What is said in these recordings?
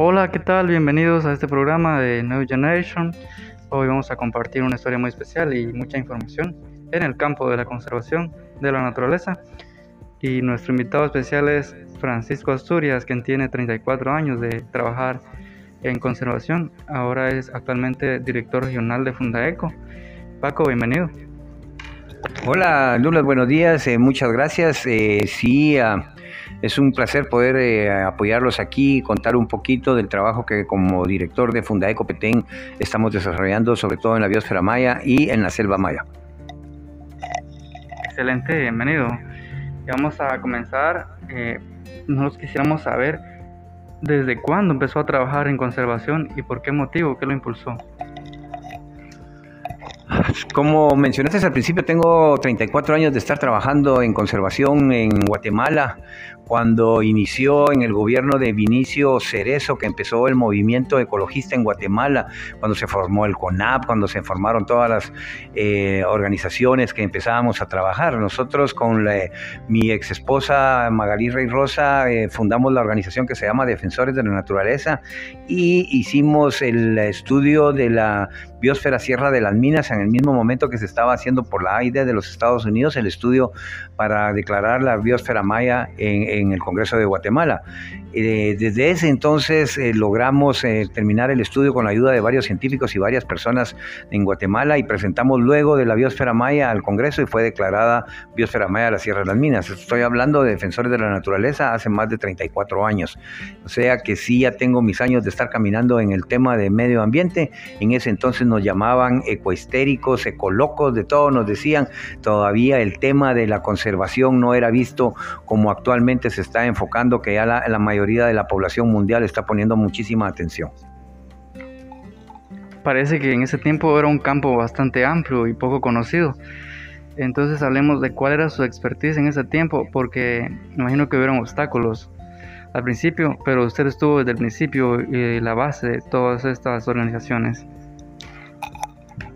Hola, ¿qué tal? Bienvenidos a este programa de New Generation. Hoy vamos a compartir una historia muy especial y mucha información en el campo de la conservación de la naturaleza. Y nuestro invitado especial es Francisco Asturias, quien tiene 34 años de trabajar en conservación. Ahora es actualmente director regional de Fundaeco. Paco, bienvenido. Hola, Douglas, buenos días. Eh, muchas gracias. Eh, sí, ah, es un placer poder eh, apoyarlos aquí y contar un poquito del trabajo que como director de Fundaeco Petén estamos desarrollando, sobre todo en la biosfera maya y en la selva maya. Excelente, bienvenido. vamos a comenzar. Eh, nos quisiéramos saber desde cuándo empezó a trabajar en conservación y por qué motivo, qué lo impulsó. Como mencionaste al principio, tengo 34 años de estar trabajando en conservación en Guatemala. Cuando inició en el gobierno de Vinicio Cerezo, que empezó el movimiento ecologista en Guatemala, cuando se formó el CONAP, cuando se formaron todas las eh, organizaciones que empezábamos a trabajar. Nosotros con mi ex esposa Magalí Rey Rosa eh, fundamos la organización que se llama Defensores de la Naturaleza y hicimos el estudio de la biosfera Sierra de las Minas en el mismo momento que se estaba haciendo por la AIDE de los Estados Unidos el estudio para declarar la biosfera maya en, el Congreso de Guatemala. Eh, desde ese entonces eh, logramos eh, terminar el estudio con la ayuda de varios científicos y varias personas en Guatemala y presentamos luego de la biosfera maya al Congreso y fue declarada biosfera maya de la Sierra de las Minas. Estoy hablando de defensores de la naturaleza hace más de 34 años. O sea que sí ya tengo mis años de estar caminando en el tema de medio ambiente. En ese entonces nos llamaban ecoestéricos, ecolocos, de todo nos decían. Todavía el tema de la conservación no era visto como actualmente se está enfocando, que ya la, mayoría de la población mundial está poniendo muchísima atención. Parece que en ese tiempo era un campo bastante amplio y poco conocido. Entonces hablemos de cuál era su expertise en ese tiempo, porque me imagino que hubieron obstáculos al principio, pero usted estuvo desde el principio y la base de todas estas organizaciones.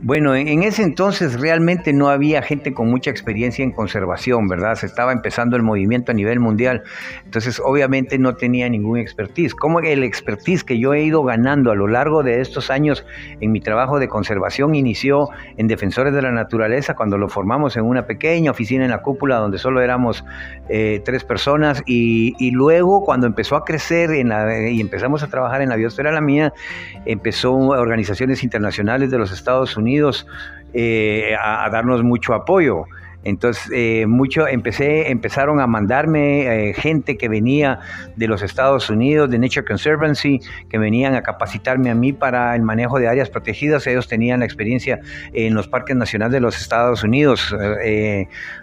Bueno, en ese entonces realmente no había gente con mucha experiencia en conservación, ¿verdad? Se estaba empezando el movimiento a nivel mundial, entonces obviamente no tenía ningún expertise. Como el expertise que yo he ido ganando a lo largo de estos años en mi trabajo de conservación inició en Defensores de la Naturaleza cuando lo formamos en una pequeña oficina en la cúpula donde solo éramos eh, tres personas y, luego cuando empezó a crecer y empezamos a trabajar en la biosfera la mía, empezó organizaciones internacionales de los Estados Unidos eh, a, darnos mucho apoyo. Entonces, eh, mucho, empecé, empezaron a mandarme eh, gente que venía de los Estados Unidos, de Nature Conservancy, que venían a capacitarme a mí para el manejo de áreas protegidas. Ellos tenían la experiencia en los parques nacionales de los Estados Unidos.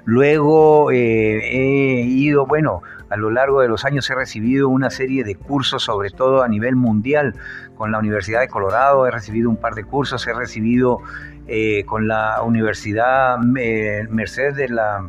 luego he ido, bueno, a lo largo de los años he recibido una serie de cursos, sobre todo a nivel mundial, con la Universidad de Colorado, he recibido un par de cursos, he recibido eh, con la Universidad eh, Merced de la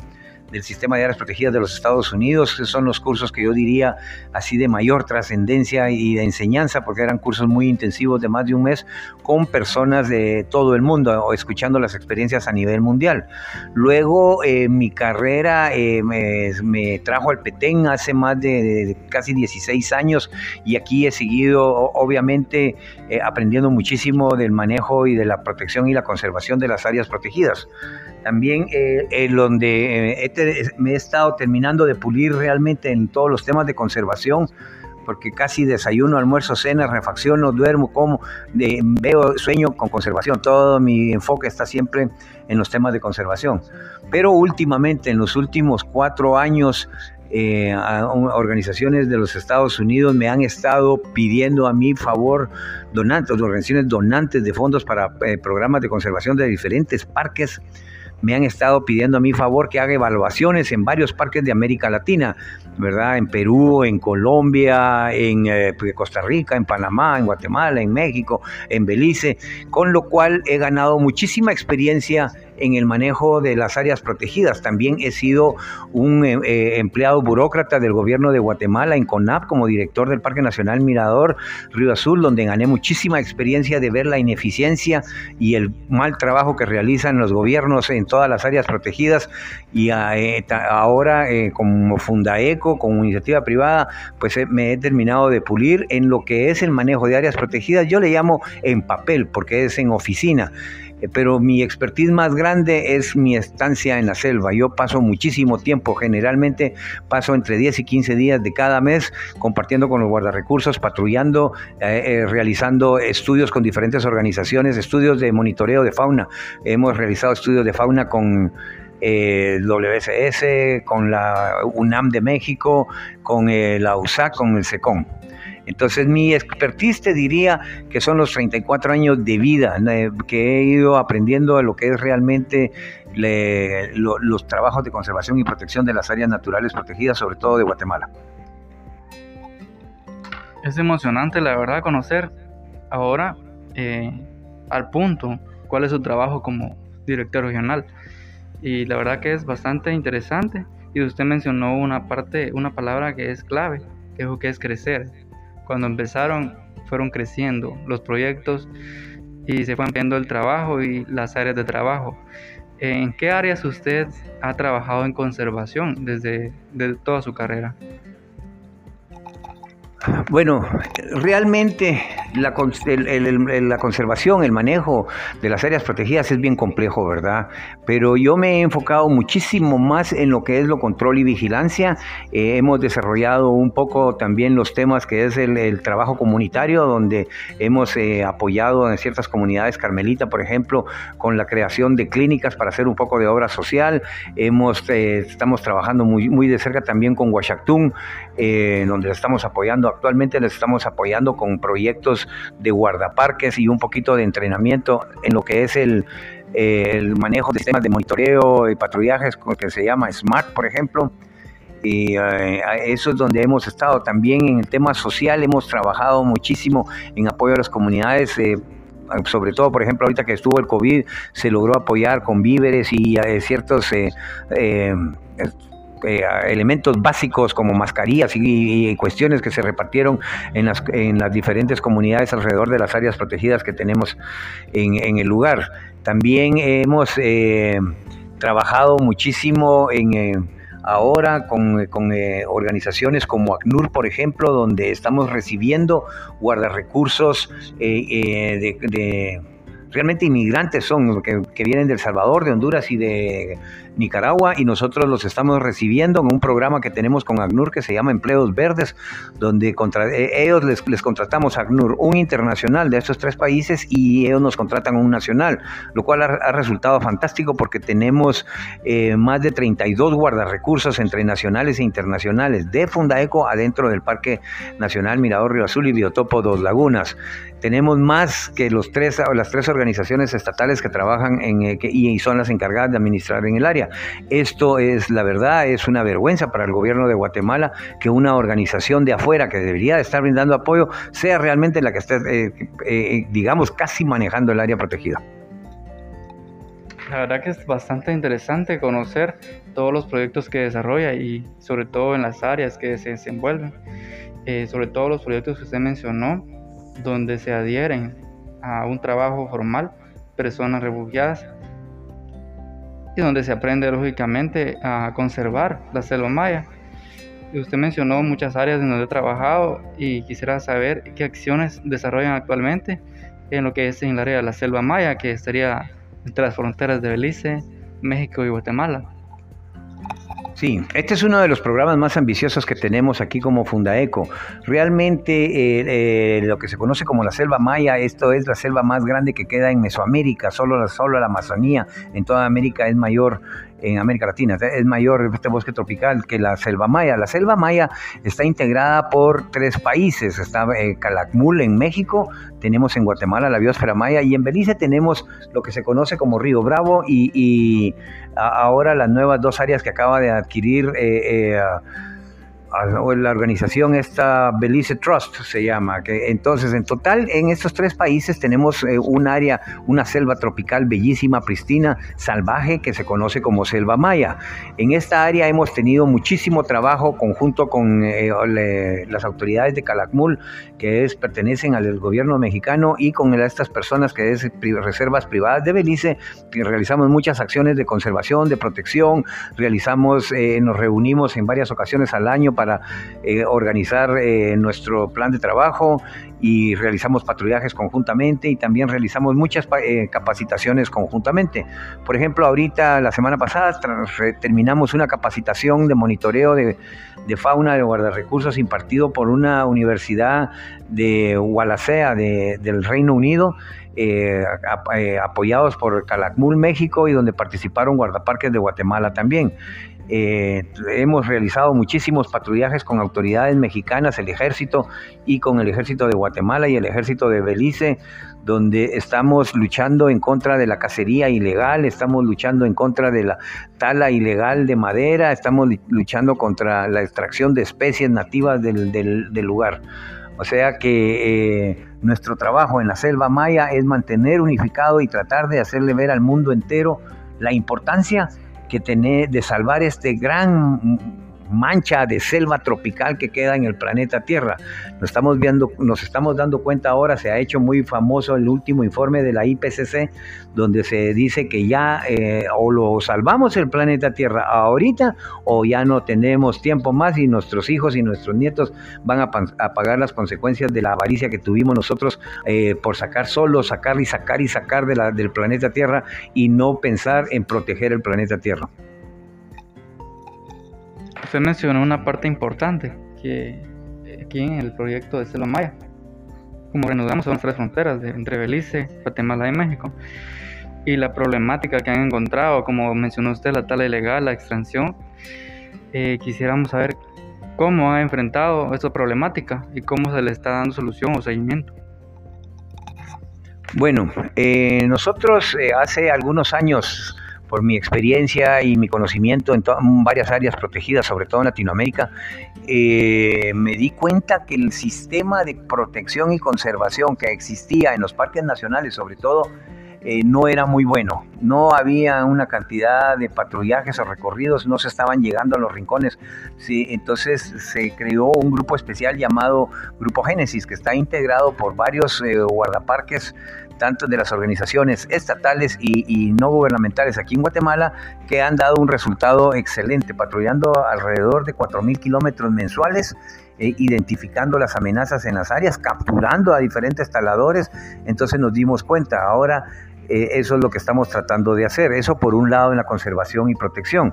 del Sistema de Áreas Protegidas de los Estados Unidos, son los cursos que yo diría así de mayor trascendencia y de enseñanza, porque eran cursos muy intensivos de más de un mes con personas de todo el mundo, escuchando las experiencias a nivel mundial. Luego eh, mi carrera eh, me, trajo al Petén hace más de, casi 16 años y aquí he seguido obviamente eh, aprendiendo muchísimo del manejo y de la protección y la conservación de las áreas protegidas. También en donde me he estado terminando de pulir realmente en todos los temas de conservación, porque casi desayuno, almuerzo, cena, refacciono, duermo, como, veo, sueño con conservación. Todo mi enfoque está siempre en los temas de conservación. Pero últimamente, en los últimos cuatro años, eh, organizaciones de los Estados Unidos me han estado pidiendo a mi favor donantes, organizaciones donantes de fondos para eh, programas de conservación de diferentes parques me han estado pidiendo a mi favor que haga evaluaciones en varios parques de América Latina, ¿verdad? En Perú, en Colombia, en eh, pues, Costa Rica, en Panamá, en Guatemala, en México, en Belice, con lo cual he ganado muchísima experiencia en el manejo de las áreas protegidas. También he sido un eh, eh, empleado burócrata del gobierno de Guatemala en CONAP como director del Parque Nacional Mirador Río Azul, donde gané muchísima experiencia de ver la ineficiencia y el mal trabajo que realizan los gobiernos en todas las áreas protegidas. Y eh, ahora como Fundaeco, como iniciativa privada, pues me he terminado de pulir en lo que es el manejo de áreas protegidas. Yo le llamo en papel, porque es en oficina pero mi expertise más grande es mi estancia en la selva. Yo paso muchísimo tiempo, generalmente paso entre 10 y 15 días de cada mes compartiendo con los guardarrecursos, patrullando, eh, eh, realizando estudios con diferentes organizaciones, estudios de monitoreo de fauna. Hemos realizado estudios de fauna con el WSS, con la UNAM de México, con la USAC, con el SECON. Entonces mi expertise te diría que son los 34 años de vida que he ido aprendiendo a lo que es realmente los trabajos de conservación y protección de las áreas naturales protegidas, sobre todo de Guatemala. Es emocionante, la verdad, conocer ahora eh, al punto cuál es su trabajo como director regional. Y la verdad que es bastante interesante. Y usted mencionó una parte, una palabra que es clave, que es crecer. Cuando empezaron fueron creciendo los proyectos y se fue ampliando el trabajo y las áreas de trabajo. ¿En qué áreas usted ha trabajado en conservación desde, desde toda su carrera? Bueno, realmente la, conservación, el manejo de las áreas protegidas es bien complejo, ¿verdad? Pero yo me he enfocado muchísimo más en lo que es lo control y vigilancia. Eh, hemos desarrollado un poco también los temas que es el, trabajo comunitario, donde hemos eh, apoyado en ciertas comunidades, Carmelita, por ejemplo, con la creación de clínicas para hacer un poco de obra social. Hemos, eh, estamos trabajando muy, muy de cerca también con Huachactún, donde estamos apoyando actualmente les estamos apoyando con proyectos de guardaparques y un poquito de entrenamiento en lo que es el, manejo de sistemas de monitoreo y patrullajes, que se llama SMART, por ejemplo. Y eh, eso es donde hemos estado. También en el tema social hemos trabajado muchísimo en apoyo a las comunidades. Eh, sobre todo, por ejemplo, ahorita que estuvo el COVID, se logró apoyar con víveres y eh, ciertos elementos básicos como mascarillas y, cuestiones que se repartieron en las, en las diferentes comunidades alrededor de las áreas protegidas que tenemos en, el lugar. También hemos eh, trabajado muchísimo en... Eh, ahora con, con organizaciones como ACNUR, por ejemplo, donde estamos recibiendo guardarrecursos de realmente inmigrantes son, que, que, vienen del Salvador, de Honduras y de Nicaragua, y nosotros los estamos recibiendo en un programa que tenemos con ACNUR que se llama Empleos Verdes, donde contra, eh, ellos les, les, contratamos a ACNUR un internacional de estos tres países y ellos nos contratan un nacional, lo cual ha, resultado fantástico porque tenemos eh, más de 32 guardarrecursos entre nacionales e internacionales de Fundaeco adentro del Parque Nacional Mirador Río Azul y Biotopo Dos Lagunas. Tenemos más que los tres, las tres organizaciones estatales que trabajan en, eh, y son las encargadas de administrar en el área. Esto es, la verdad, es una vergüenza para el gobierno de Guatemala que una organización de afuera que debería estar brindando apoyo sea realmente la que esté, eh, eh, digamos, casi manejando el área protegida. La verdad que es bastante interesante conocer todos los proyectos que desarrolla y sobre todo en las áreas que se desenvuelven, sobre todo los proyectos que usted mencionó, donde se adhieren a un trabajo formal personas refugiadas y donde se aprende lógicamente a conservar la selva maya. Usted mencionó muchas áreas en donde he trabajado y quisiera saber qué acciones desarrollan actualmente en lo que es en el área de la selva maya, que estaría entre las fronteras de Belice, México y Guatemala. Sí, este es uno de los programas más ambiciosos que tenemos aquí como Fundaeco. Realmente eh, eh, lo que se conoce como la selva maya, esto es la selva más grande que queda en Mesoamérica, solo, solo la Amazonía en toda América es mayor en América Latina. Es mayor este bosque tropical que la selva maya. La selva maya está integrada por tres países. Está eh, Calakmul en México, tenemos en Guatemala la biosfera maya y en Belice tenemos lo que se conoce como Río Bravo y, ahora las nuevas dos áreas que acaba de adquirir. Eh, eh, la organización esta Belize Trust se llama, que entonces en total en estos tres países tenemos eh, un área, una selva tropical bellísima, pristina, salvaje, que se conoce como selva maya. En esta área hemos tenido muchísimo trabajo conjunto con eh, las autoridades de Calakmul, que es, pertenecen al gobierno mexicano, y con estas personas que es reservas privadas de Belice, realizamos muchas acciones de conservación, de protección, realizamos, eh, nos reunimos en varias ocasiones al año para eh, organizar eh, nuestro plan de trabajo y realizamos patrullajes conjuntamente y también realizamos muchas eh, capacitaciones conjuntamente. Por ejemplo, ahorita, la semana pasada, terminamos una capacitación de monitoreo de, fauna de guardarrecursos impartido por una universidad de Wallacea del Reino Unido. apoyados por Calakmul, México, y donde participaron guardaparques de Guatemala también. Eh, hemos realizado muchísimos patrullajes con autoridades mexicanas, el ejército y con el ejército de Guatemala y el ejército de Belice, donde estamos luchando en contra de la cacería ilegal, estamos luchando en contra de la tala ilegal de madera, estamos luchando contra la extracción de especies nativas del, lugar. O sea que eh, nuestro trabajo en la selva maya es mantener unificado y tratar de hacerle ver al mundo entero la importancia que tener, de salvar este gran mancha de selva tropical que queda en el planeta Tierra. Nos estamos viendo, nos estamos dando cuenta ahora, se ha hecho muy famoso el último informe de la IPCC, donde se dice que ya eh, o lo salvamos el planeta Tierra ahorita o ya no tenemos tiempo más y nuestros hijos y nuestros nietos van a, pagar las consecuencias de la avaricia que tuvimos nosotros eh, por sacar solo, sacar y sacar y sacar del planeta Tierra y no pensar en proteger el planeta Tierra usted mencionó una parte importante que aquí en el proyecto de Selva Maya, como reanudamos son tres fronteras de, entre Belice, Guatemala y México, y la problemática que han encontrado, como mencionó usted, la tala ilegal, la extracción, eh, quisiéramos saber cómo ha enfrentado esa problemática y cómo se le está dando solución o seguimiento. Bueno, eh, nosotros eh, hace algunos años por mi experiencia y mi conocimiento en, varias áreas protegidas, sobre todo en Latinoamérica, eh, me di cuenta que el sistema de protección y conservación que existía en los parques nacionales, sobre todo, eh, no era muy bueno. No había una cantidad de patrullajes o recorridos, no se estaban llegando a los rincones. Sí, entonces se creó un grupo especial llamado Grupo Génesis, que está integrado por varios eh, guardaparques tanto de las organizaciones estatales y, no gubernamentales aquí en Guatemala, que han dado un resultado excelente, patrullando alrededor de 4.000 kilómetros mensuales eh, identificando las amenazas en las áreas, capturando a diferentes taladores. Entonces nos dimos cuenta, ahora eh, eso es lo que estamos tratando de hacer. Eso por un lado en la conservación y protección.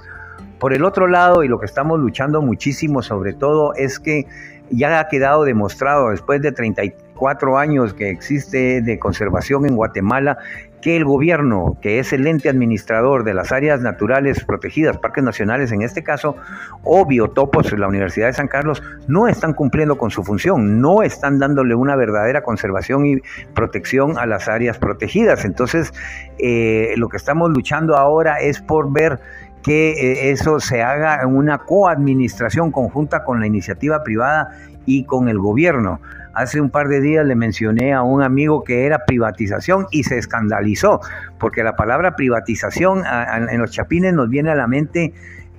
Por el otro lado, y lo que estamos luchando muchísimo sobre todo, es que ya ha quedado demostrado después de 34 años que existe de conservación en Guatemala que el gobierno, que es el ente administrador de las áreas naturales protegidas, parques nacionales en este caso, o biotopos, la Universidad de San Carlos, no están cumpliendo con su función, no están dándole una verdadera conservación y protección a las áreas protegidas. Entonces, eh, lo que estamos luchando ahora es por ver que eh, eso se haga en una coadministración conjunta con la iniciativa privada y con el gobierno. Hace un par de días le mencioné a un amigo que era privatización y se escandalizó, porque la palabra privatización en los chapines nos viene a la mente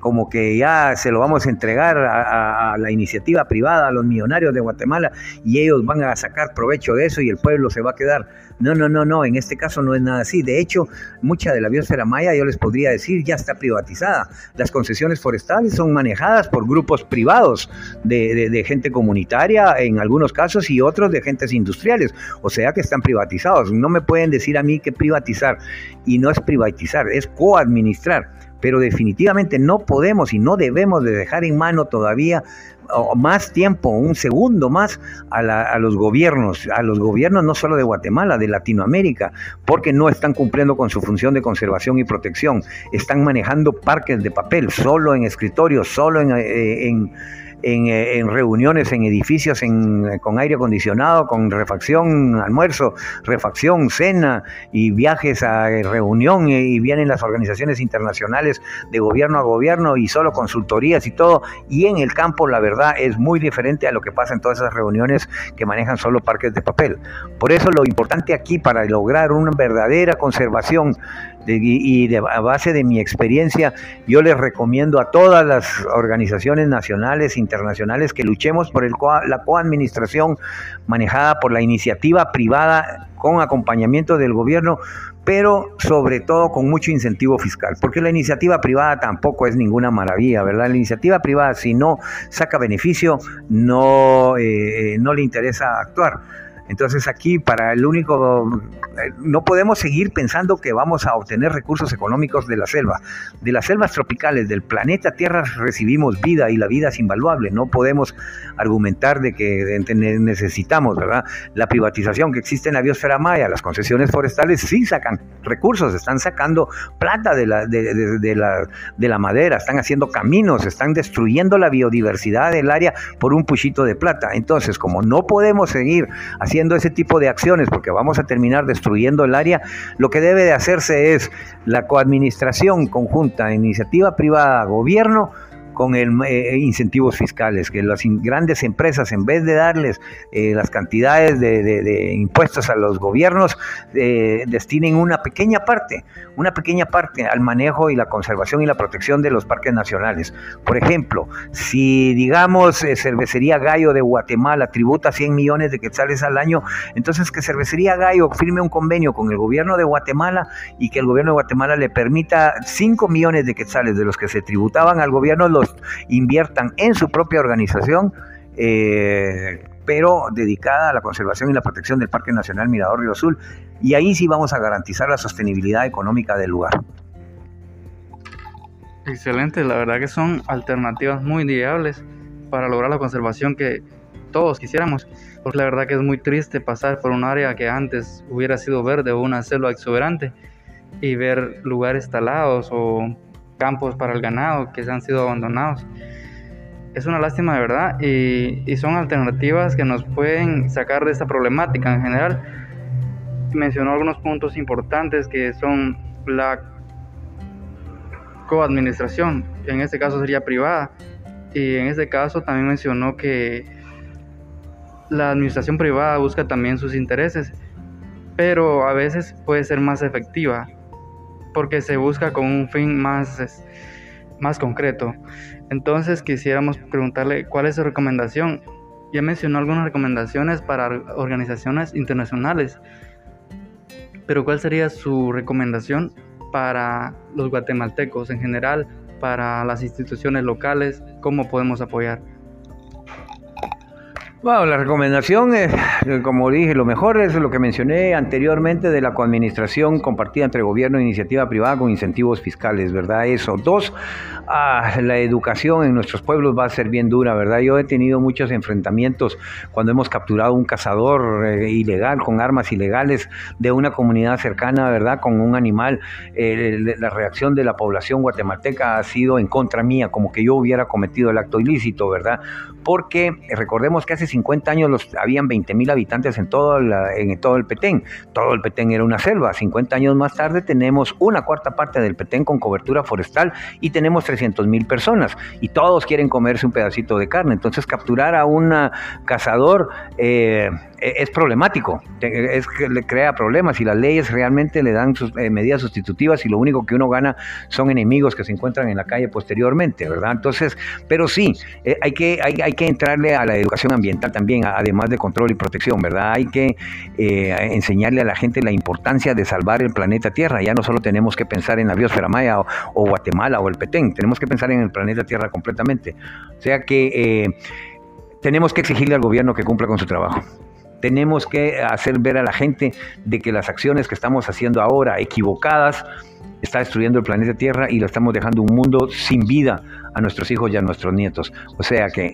como que ya se lo vamos a entregar a, la iniciativa privada, a los millonarios de Guatemala, y ellos van a sacar provecho de eso y el pueblo se va a quedar. No, no, no, no, en este caso no es nada así. De hecho, mucha de la biosfera maya, yo les podría decir, ya está privatizada. Las concesiones forestales son manejadas por grupos privados de, de gente comunitaria en algunos casos y otros de gentes industriales, o sea que están privatizados. No me pueden decir a mí que privatizar, y no es privatizar, es coadministrar pero definitivamente no podemos y no debemos de dejar en mano todavía más tiempo, un segundo más a, los gobiernos, a los gobiernos no solo de Guatemala, de Latinoamérica, porque no están cumpliendo con su función de conservación y protección, están manejando parques de papel, solo en escritorios, solo en, eh, en, reuniones, en edificios con aire acondicionado, con refacción, almuerzo, refacción, cena y viajes a reunión y vienen las organizaciones internacionales de gobierno a gobierno y solo consultorías y todo. Y en el campo la verdad es muy diferente a lo que pasa en todas esas reuniones que manejan solo parques de papel. Por eso lo importante aquí para lograr una verdadera conservación y de, a base de mi experiencia, yo les recomiendo a todas las organizaciones nacionales, internacionales, que luchemos por el, la coadministración manejada por la iniciativa privada con acompañamiento del gobierno, pero sobre todo con mucho incentivo fiscal, porque la iniciativa privada tampoco es ninguna maravilla, ¿verdad? La iniciativa privada, si no saca beneficio, no, eh, no le interesa actuar. Entonces aquí para el único, eh, no podemos seguir pensando que vamos a obtener recursos económicos de la selva. De las selvas tropicales del planeta Tierra recibimos vida y la vida es invaluable. No podemos argumentar de que necesitamos, ¿verdad? La privatización que existe en la biosfera maya, las concesiones forestales sí sacan recursos, están sacando plata de la, de, la, de la madera, están haciendo caminos, están destruyendo la biodiversidad del área por un puchito de plata. Entonces, como no podemos seguir haciendo ese tipo de acciones porque vamos a terminar destruyendo el área, lo que debe de hacerse es la coadministración conjunta, iniciativa privada, gobierno, con el, eh, incentivos fiscales, que las grandes empresas, en vez de darles eh, las cantidades de, impuestos a los gobiernos, eh, destinen una pequeña parte, una pequeña parte al manejo y la conservación y la protección de los parques nacionales. Por ejemplo, si digamos Cervecería Gallo de Guatemala tributa 100 millones de quetzales al año, entonces que Cervecería Gallo firme un convenio con el gobierno de Guatemala y que el gobierno de Guatemala le permita 5 millones de quetzales de los que se tributaban al gobierno los inviertan en su propia organización, eh, pero dedicada a la conservación y la protección del Parque Nacional Mirador Río Azul. Y ahí sí vamos a garantizar la sostenibilidad económica del lugar. Excelente, la verdad que son alternativas muy viables para lograr la conservación que todos quisiéramos, porque la verdad que es muy triste pasar por un área que antes hubiera sido verde o una selva exuberante y ver lugares talados o campos para el ganado que han sido abandonados. Es una lástima de verdad y, son alternativas que nos pueden sacar de esta problemática en general. Mencionó algunos puntos importantes que son la coadministración, en este caso sería privada, y en este caso también mencionó que la administración privada busca también sus intereses, pero a veces puede ser más efectiva porque se busca con un fin más, más concreto. Entonces quisiéramos preguntarle cuál es su recomendación. Ya mencionó algunas recomendaciones para organizaciones internacionales, pero ¿cuál sería su recomendación para los guatemaltecos en general, para las instituciones locales? ¿Cómo podemos apoyar? Bueno, la recomendación es, como dije, lo mejor es lo que mencioné anteriormente de la coadministración compartida entre gobierno e iniciativa privada con incentivos fiscales, ¿verdad? Eso. Dos, ah, la educación en nuestros pueblos va a ser bien dura, ¿verdad? Yo he tenido muchos enfrentamientos cuando hemos capturado un cazador eh, ilegal, con armas ilegales de una comunidad cercana, ¿verdad? Con un animal. Eh, la reacción de la población guatemalteca ha sido en contra mía, como que yo hubiera cometido el acto ilícito, ¿verdad? Porque recordemos que hace 50 años los, habían 20 mil habitantes en todo, en todo el Petén. Todo el Petén era una selva. 50 años más tarde tenemos una cuarta parte del Petén con cobertura forestal y tenemos 300 mil personas. Y todos quieren comerse un pedacito de carne. Entonces capturar a un cazador... Eh, es problemático, es que le crea problemas y las leyes realmente le dan sus, eh, medidas sustitutivas y lo único que uno gana son enemigos que se encuentran en la calle posteriormente, ¿verdad? Entonces, pero sí, eh, hay, que, hay, hay, que entrarle a la educación ambiental también, además de control y protección, ¿verdad? Hay que eh, enseñarle a la gente la importancia de salvar el planeta Tierra, ya no solo tenemos que pensar en la biosfera maya o, Guatemala o el Petén, tenemos que pensar en el planeta Tierra completamente. O sea que tenemos que exigirle al gobierno que cumpla con su trabajo. Tenemos que hacer ver a la gente de que las acciones que estamos haciendo ahora equivocadas está destruyendo el planeta Tierra y lo estamos dejando un mundo sin vida a nuestros hijos y a nuestros nietos. O sea que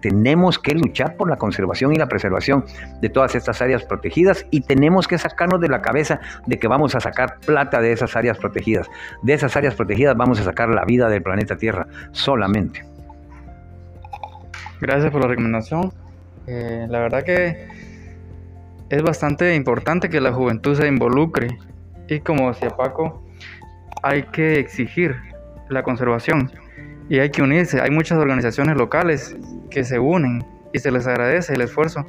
tenemos que luchar por la conservación y la preservación de todas estas áreas protegidas y tenemos que sacarnos de la cabeza de que vamos a sacar plata de esas áreas protegidas. De esas áreas protegidas vamos a sacar la vida del planeta Tierra solamente. Gracias por la recomendación. Eh, la verdad que es bastante importante que la juventud se involucre y como decía Paco, hay que exigir la conservación y hay que unirse. Hay muchas organizaciones locales que se unen y se les agradece el esfuerzo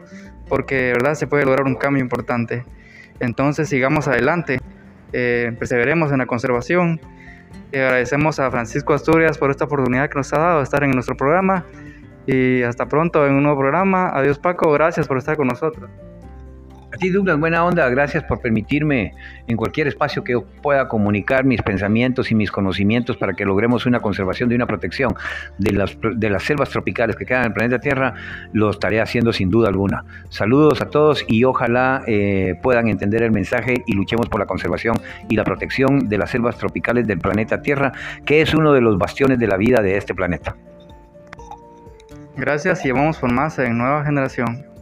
porque de verdad se puede lograr un cambio importante. Entonces sigamos adelante, eh, perseveremos en la conservación. Y agradecemos a Francisco Asturias por esta oportunidad que nos ha dado de estar en nuestro programa y hasta pronto en un nuevo programa. Adiós Paco, gracias por estar con nosotros. A ti, Douglas, buena onda. Gracias por permitirme en cualquier espacio que pueda comunicar mis pensamientos y mis conocimientos para que logremos una conservación y una protección de las, de las selvas tropicales que quedan en el planeta Tierra. Lo estaré haciendo sin duda alguna. Saludos a todos y ojalá eh, puedan entender el mensaje y luchemos por la conservación y la protección de las selvas tropicales del planeta Tierra, que es uno de los bastiones de la vida de este planeta. Gracias y vamos por más en Nueva Generación.